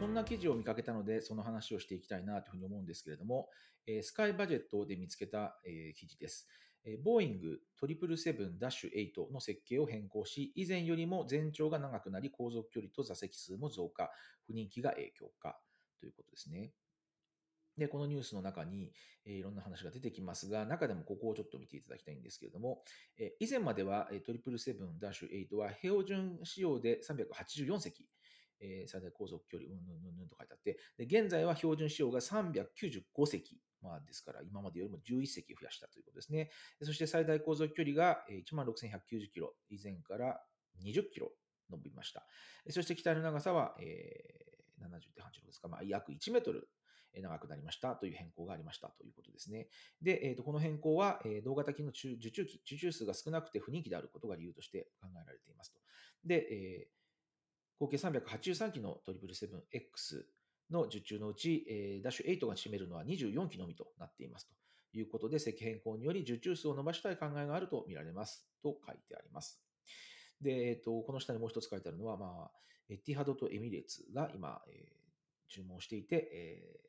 こんな記事を見かけたので、その話をしていきたいなというふうに思うんですけれども、えースカイバジェットで見つけた、えー記事です。えボーイング777-8の設計を変更し、以前よりも全長が長くなり、航続距離と座席数も増加、不人気が影響かということですね。で、このニュースの中に、えーいろんな話が出てきますが、中でもここをちょっと見ていただきたいんですけれども、えー以前まではえー777-8は標準仕様で384席、えー最大航続距離、うんぬんぬんぬんと書いてあって、で現在は標準仕様が395席、まあ、ですから今までよりも11席増やしたということですね。そして最大航続距離がえー16,190キロ、以前から20キロ伸びました。そして機体の長さは、えー70.86ですか、まあ、約1メートル長くなりましたという変更がありましたということですね。で、えーとこの変更は、えー同型機の受注機、受注数が少なくて不人気であることが理由として考えられていますと。で、え合計383機の 777X の受注のうち、えーダッシュ8が占めるのは24機のみとなっていますということで、席変更により受注数を伸ばしたい考えがあると見られますと書いてあります。で、えっとこの下にもう一つ書いてあるのは、まあ、エティハドとエミレーツが今、えー注文していて、えー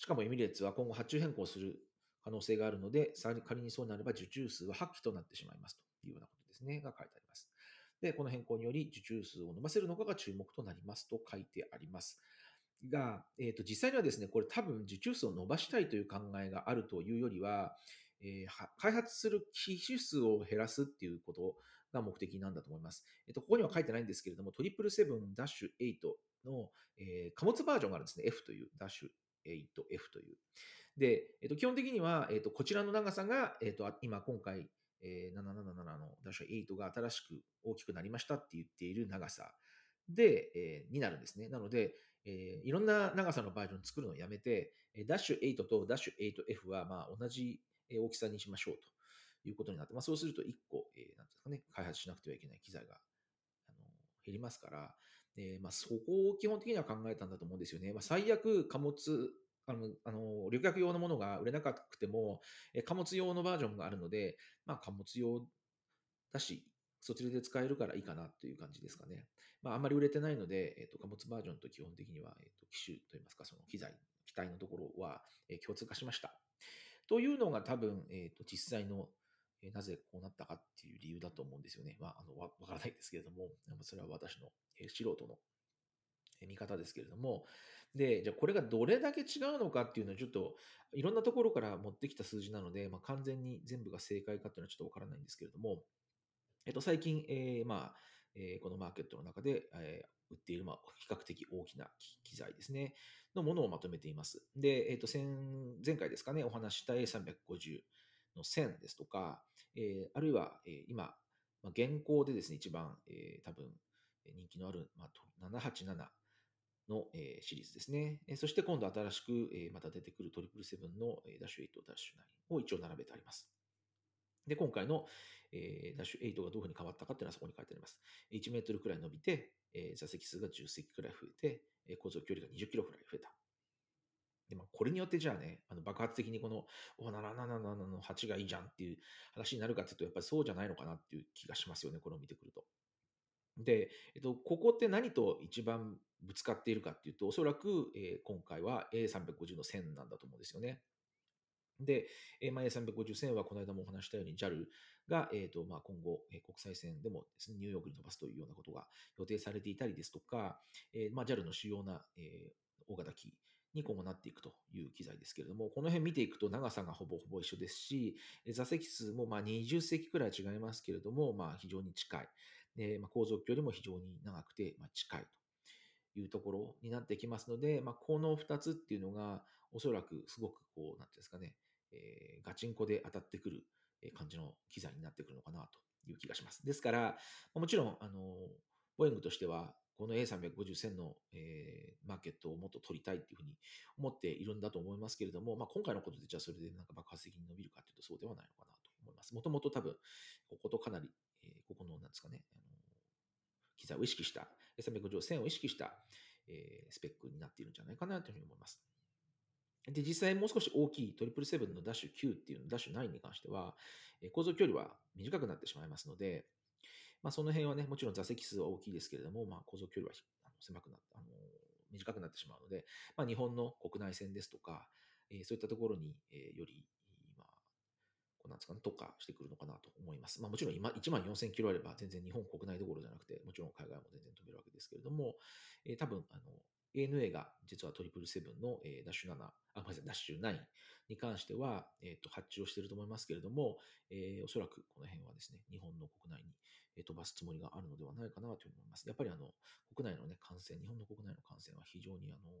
しかもエミレーツは今後発注変更する可能性があるので、さらに仮にそうなれば受注数は8機となってしまいますというようなことですね、が書いてあります。で、この変更により受注数を伸ばせるのかが注目となりますと書いてあります。が、えー、と実際にはですね、これ多分受注数を伸ばしたいという考えがあるというよりは、えー開発する機種数を減らすっていうことが目的なんだと思います。えっと、ここには書いてないんですけれども、777-8の、えー貨物バージョンがあるんですね。F という、ダッシュ 8F という。で、えっと、基本的には、えっと、こちらの長さが、えっと、今今回、えー777のダッシュ8が新しく大きくなりましたって言っている長さで、えーになるんですね。なので、えーいろんな長さのバージョン作るのをやめて、ダッシュ8とダッシュ 8F はまあ同じ大きさにしましょうということになって、まあ、そうすると1個、えーなんですかね、開発しなくてはいけない機材があの減りますから、えーまあ、そこを基本的には考えたんだと思うんですよね。まあ、最悪、貨物、あの、あの旅客用のものが売れなくても、え貨物用のバージョンがあるので、まあ、貨物用だし、そちらで使えるからいいかなという感じですかね。まあ、あんまり売れてないので、えー、と貨物バージョンと基本的には、えー、と機種といいますか、その機材、機体のところは、え共通化しました。というのが多分、えー、と実際の、えなぜこうなったかっていう理由だと思うんですよね。まあ、あのわからないですけれども、それは私の、え素人のえ見方ですけれども、で、じゃあこれがどれだけ違うのかっていうのはちょっといろんなところから持ってきた数字なので、まあ、完全に全部が正解かっていうのはちょっとわからないんですけれども、えっと、最近、えーまあ、えーこのマーケットの中で、えー売っている、まあ、比較的大きな機材ですね、のものをまとめています。で、えっと、先前回ですかね、お話した A350 の1000ですとか、えーあるいは、えー今、まあ、現行でですね、一番、えー多分、人気のある、まあ、787の、えシリーズですね。えそして今度新しく、えまた出てくる777の、えダッシュ8、ダッシュ9を一応並べてあります。で、今回の、えダッシュ8がどういうふうに変わったかっていうのはそこに書いてあります。1メートルくらい伸びて、え座席数が10席くらい増えて、えー航続距離が20キロくらい増えた。で、まあ、これによってじゃあね、あの爆発的にこの、お、777の8がいいじゃんっていう話になるかっていうと、やっぱりそうじゃないのかなっていう気がしますよね、これを見てくると。で、えっと、ここって何と一番ぶつかっているかっていうと、おそらく、えー今回は A350 の1000なんだと思うんですよね。で、えーまあ、A350 線はこの間もお話したように JAL が、えーとまあ、今後、えー国際線でもです、ね、ニューヨークに飛ばすというようなことが予定されていたりですとか、えーまあ、JAL の主要な、えー大型機に今後なっていくという機材ですけれども、この辺見ていくと長さがほぼほぼ一緒ですし、座席数もまあ20席くらい違いますけれども、まあ、非常に近い。でまあ、航続距離も非常に長くて、まあ、近いというところになってきますので、まあ、この2つっていうのが、おそらくすごくこう、なんていうんですかね、えーガチンコで当たってくる感じの機材になってくるのかなという気がします。ですから、もちろん、あの、ボーイングとしては、この A350 線の、えーマーケットをもっと取りたいっていうふうに思っているんだと思いますけれども、まあ、今回のことでじゃあそれでなんか爆発的に伸びるかというとそうではないのかなと思います。もともと多分、こことかなり、えここの、なんですかね、あの機材を意識した、A350 線を意識した、えスペックになっているんじゃないかなというふうに思います。で、実際もう少し大きい777のダッシュ9っていうの、ダッシュ9に関しては、えー航続距離は短くなってしまいますので、まあ、その辺はね、もちろん座席数は大きいですけれども、まあ、航続距離は狭くなった、あの短くなってしまうので、まあ、日本の国内線ですとか、えそういったところに、えより、なんですかね、特化してくるのかなと思います。まあ、もちろん今、1万4000キロあれば全然日本国内どころじゃなくて、もちろん海外も全然飛べるわけですけれども、え多分、あの、ANA が実は777の、えー、ダッシュ7、あ、ごめんなさい、ダッシュ9に関しては、えっ、ー、と、発注をしていると思いますけれども、えー、おそらくこの辺はですね、日本の国内に飛ばすつもりがあるのではないかなと思います。やっぱりあの、国内のね、感染、日本の国内の感染は非常にあの、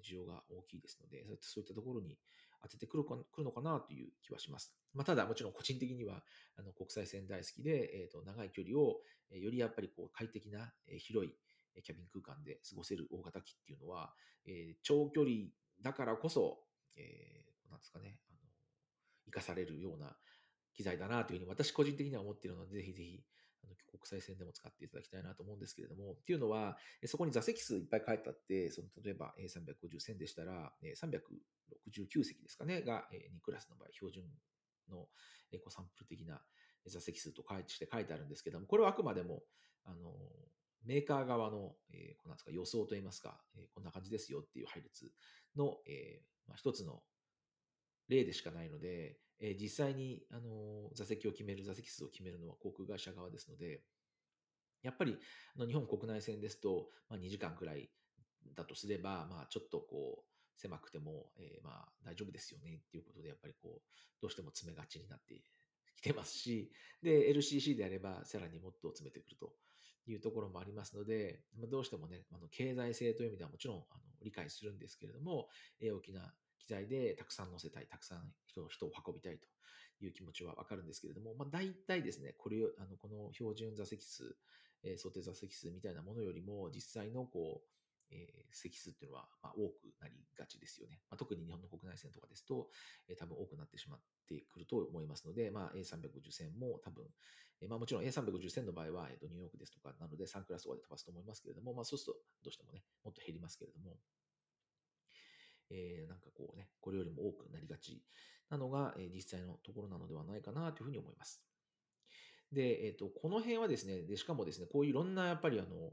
需要が大きいですので、そういったところに当ててくるか来るのかなという気はします。まあ、ただ、もちろん個人的には、あの、国際線大好きで、えっ、ー、と、長い距離を、よりやっぱりこう、快適な、広い、キャビン空間で過ごせる大型機っていうのは、えー、長距離だからこそ、えー、なんですかね、あの、生かされるような機材だなというふうに私個人的には思っているので、ぜひぜひ、あの国際線でも使っていただきたいなと思うんですけれども、っていうのは、そこに座席数いっぱい書いてあって、その例えば A350 線でしたら、369席ですかね、が2クラスの場合、標準のこうサンプル的な座席数と書いて書いてあるんですけども、これはあくまでも、あの、メーカー側の、えー、なんですか予想といいますか、えー、こんな感じですよっていう配列の、えーまあ、一つの例でしかないので、えー、実際に、あの座席を決める、座席数を決めるのは航空会社側ですので、やっぱりあの日本国内線ですと、まあ、2時間くらいだとすれば、まあ、ちょっとこう狭くても、えー、まあ大丈夫ですよねっていうことで、やっぱりこうどうしても詰めがちになってきてますし、で、LCC であればさらにもっと詰めてくるというところもありますので、ま、どうしてもね、あの経済性という意味ではもちろんあの理解するんですけれども、え、大きな機材でたくさん乗せたい、たくさん人人を運びたいという気持ちはわかるんですけれども、まあ、大体ですね、これあのこの標準座席数、えー、想定座席数みたいなものよりも、実際のこう、えー、席数っていうのは、まあ、多くなりがちですよね。まあ、特に日本の国内線とかですと、えー、多分多くなってしまってくると思いますので、まあ、A350 線も多分、えー、まあ、もちろん A350 線の場合は、えーと、ニューヨークですとかなので3クラスとかで飛ばすと思いますけれども、まあ、そうするとどうしてもね、もっと減りますけれども、えー、なんかこうね、これよりも多くなりがちなのが、えー、実際のところなのではないかなというふうに思います。で、えっ、ー、と、この辺はですね、で、しかもですね、こういういろんなやっぱりあの、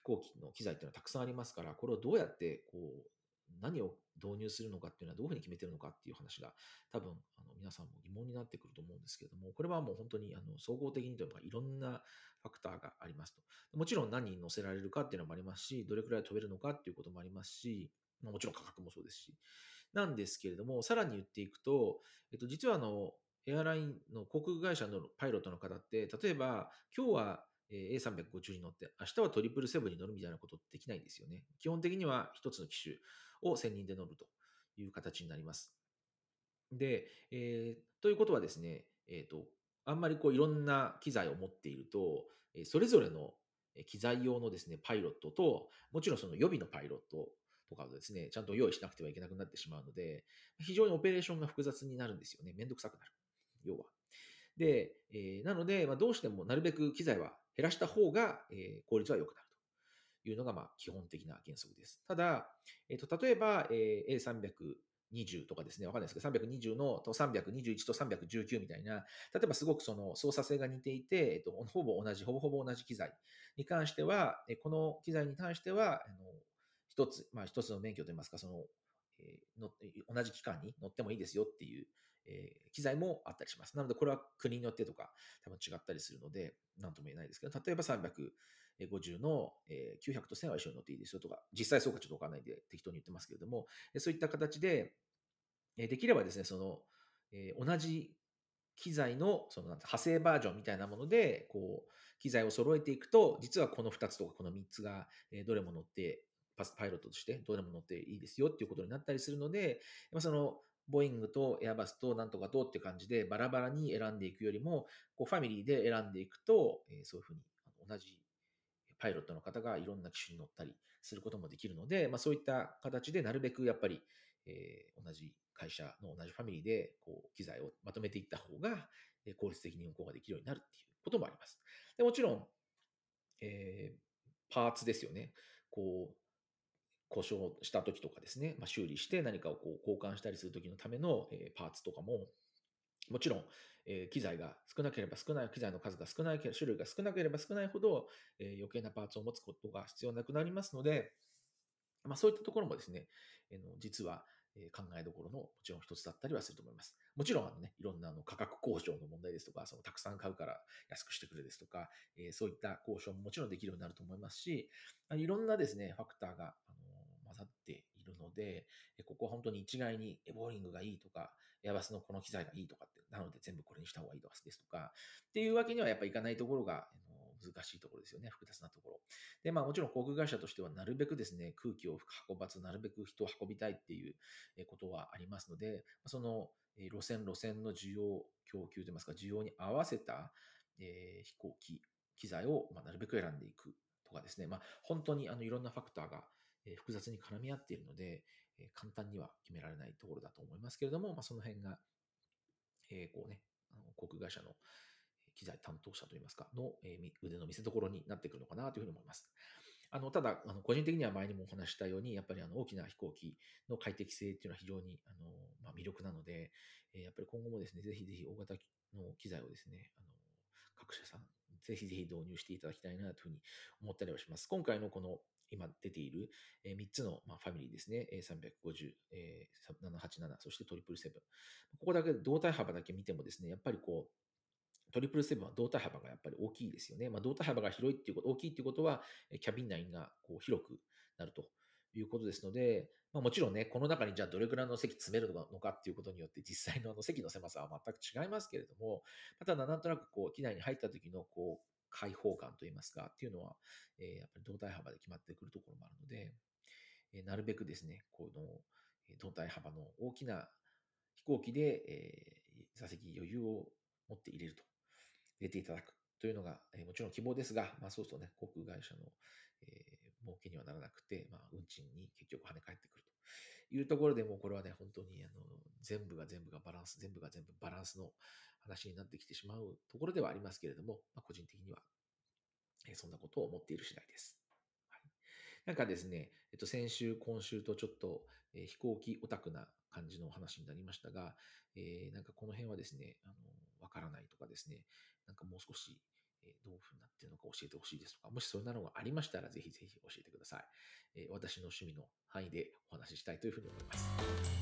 飛行機の機材っていうのはたくさんありますから、これをどうやってこう何を導入するのかっていうのはどういうふうに決めてるのかっていう話が多分あの皆さんも疑問になってくると思うんですけれども、これはもう本当にあの総合的にというかいろんなファクターがありますと。もちろん何人乗せられるかっていうのもありますし、どれくらい飛べるのかっていうこともありますし、もちろん価格もそうですし、なんですけれども、さらに言っていくと、えっと、実はあの、エアラインの航空会社のパイロットの方って、例えば、今日は A350 に乗って、明日はトリプルセブンに乗るみたいなことできないんですよね。基本的には一つの機種を専任で乗るという形になります。で、えー、ということはですね、えっ、ー、と、あんまりこういろんな機材を持っていると、それぞれの機材用のですね、パイロットと、もちろんその予備のパイロットとかをですね、ちゃんと用意しなくてはいけなくなってしまうので、非常にオペレーションが複雑になるんですよね。めんどくさくなる。要は。で、えー、なので、まあ、どうしてもなるべく機材は減らした方が、えー、効率は良くなるというのが、まあ、基本的な原則です。ただ、えー、と例えば、えー、A320 とかですね、わかんないですけど、320のと321と319みたいな、例えばすごくその操作性が似ていて、えっと、ほぼ同じ、ほぼほぼ同じ機材に関しては、えこの機材に関しては、あの一つ、まあ一つの免許といいますか、その、えー、の同じ期間に乗ってもいいですよっていうえー、機材もあったりします。なので、これは国によってとか多分違ったりするので、なんとも言えないですけど、例えば350の、えー、900と1000は一緒に乗っていいですよとか、実際そうかちょっとわかんないんで適当に言ってますけれども、そういった形で、えー、できればですね、その、えー、同じ機材のその派生バージョンみたいなもので、こう、機材を揃えていくと、実はこの2つとかこの3つが、えどれも乗って、パイロットとしてどれも乗っていいですよっていうことになったりするので、そのボイングとエアバスとなんとかとって感じでバラバラに選んでいくよりも、こうファミリーで選んでいくと、え、そういうふうに同じパイロットの方がいろんな機種に乗ったりすることもできるので、まあ、そういった形でなるべくやっぱり、えー、同じ会社の同じファミリーでこう機材をまとめていった方が、効率的に運行ができるようになるっていうこともあります。でもちろん、えー、パーツですよね。こう、故障した時とかですね、まあ、修理して何かをこう交換したりする時のための、えパーツとかも、もちろん、え機材が少なければ少ない、機材の数が少ない、種類が少なければ少ないほど、え余計なパーツを持つことが必要なくなりますので、まあ、そういったところもですね、あの実は考えどころのもちろん一つだったりはすると思います。もちろんあの、ね、いろんなあの価格交渉の問題ですとか、そのたくさん買うから安くしてくれですとか、えそういった交渉ももちろんできるようになると思いますし、いろんなですね、ファクターが、あの混ざっているので、ここは本当に一概にエボーリングがいいとか、エアバスのこの機材がいいとかって、なので全部これにした方がいいとかですとか、っていうわけにはやっぱいかないところが、難しいところですよね、複雑なところ。で、まあもちろん航空会社としてはなるべくですね、空気を運ばず、なるべく人を運びたいっていうことはありますので、その路線、路線の需要、供給といいますか、需要に合わせた、え飛行機、機材を、ま、なるべく選んでいくとかですね、まあ、本当にあのいろんなファクターが、え複雑に絡み合っているので、え簡単には決められないところだと思いますけれども、まあ、その辺が、えこうね、あの航空会社の機材担当者といいますか、の、え腕の見せ所になってくるのかなというふうに思います。あのただあの、個人的には前にもお話したように、やっぱりあの大きな飛行機の快適性っていうのは非常にあの、まあ、魅力なので、えやっぱり今後もですね、ぜひぜひ大型の機材をですね、あの各社さん、ぜひぜひ導入していただきたいなというふうに思ったりはします。今回のこの今出ている3つのファミリーですね、えー350、787、そしてトリプルセブン。ここだけ胴体幅だけ見てもですね、やっぱりこう、トリプルセブンは胴体幅がやっぱり大きいですよね。まあ、胴体幅が広いっていうこと、大きいっていうことは、キャビン内がこう広くなるということですので、まあ、もちろんね、この中にじゃあどれくらいの席詰めるのかっていうことによって実際のあの席の狭さは全く違いますけれども、ただなんとなくこう機内に入った時のこう開放感といいますかっていうのは、えーやっぱり胴体幅で決まってくるところもあるので、えーなるべくですね、この胴体幅の大きな飛行機で、えー座席余裕を持って入れると、入れていただくというのが、えーもちろん希望ですが、まあ、そうするとね、航空会社の、えー儲けにはならなくて、まあ、運賃に結局跳ね返ってくると。いうところでもうこれはね、本当にあの全部が全部がバランス、全部が全部バランスの話になってきてしまうところではありますけれども、まあ、個人的には、えそんなことを思っている次第です。はい、なんかですね、えっと、先週、今週とちょっと、え飛行機オタクな感じのお話になりましたが、えーなんかこの辺はですね、あの、わからないとかですね、なんかもう少し、えどういうふうになっているのか教えてほしいですとか、もしそんなのがありましたら、ぜひぜひ教えてください。えー私の趣味の範囲でお話ししたいというふうに思います。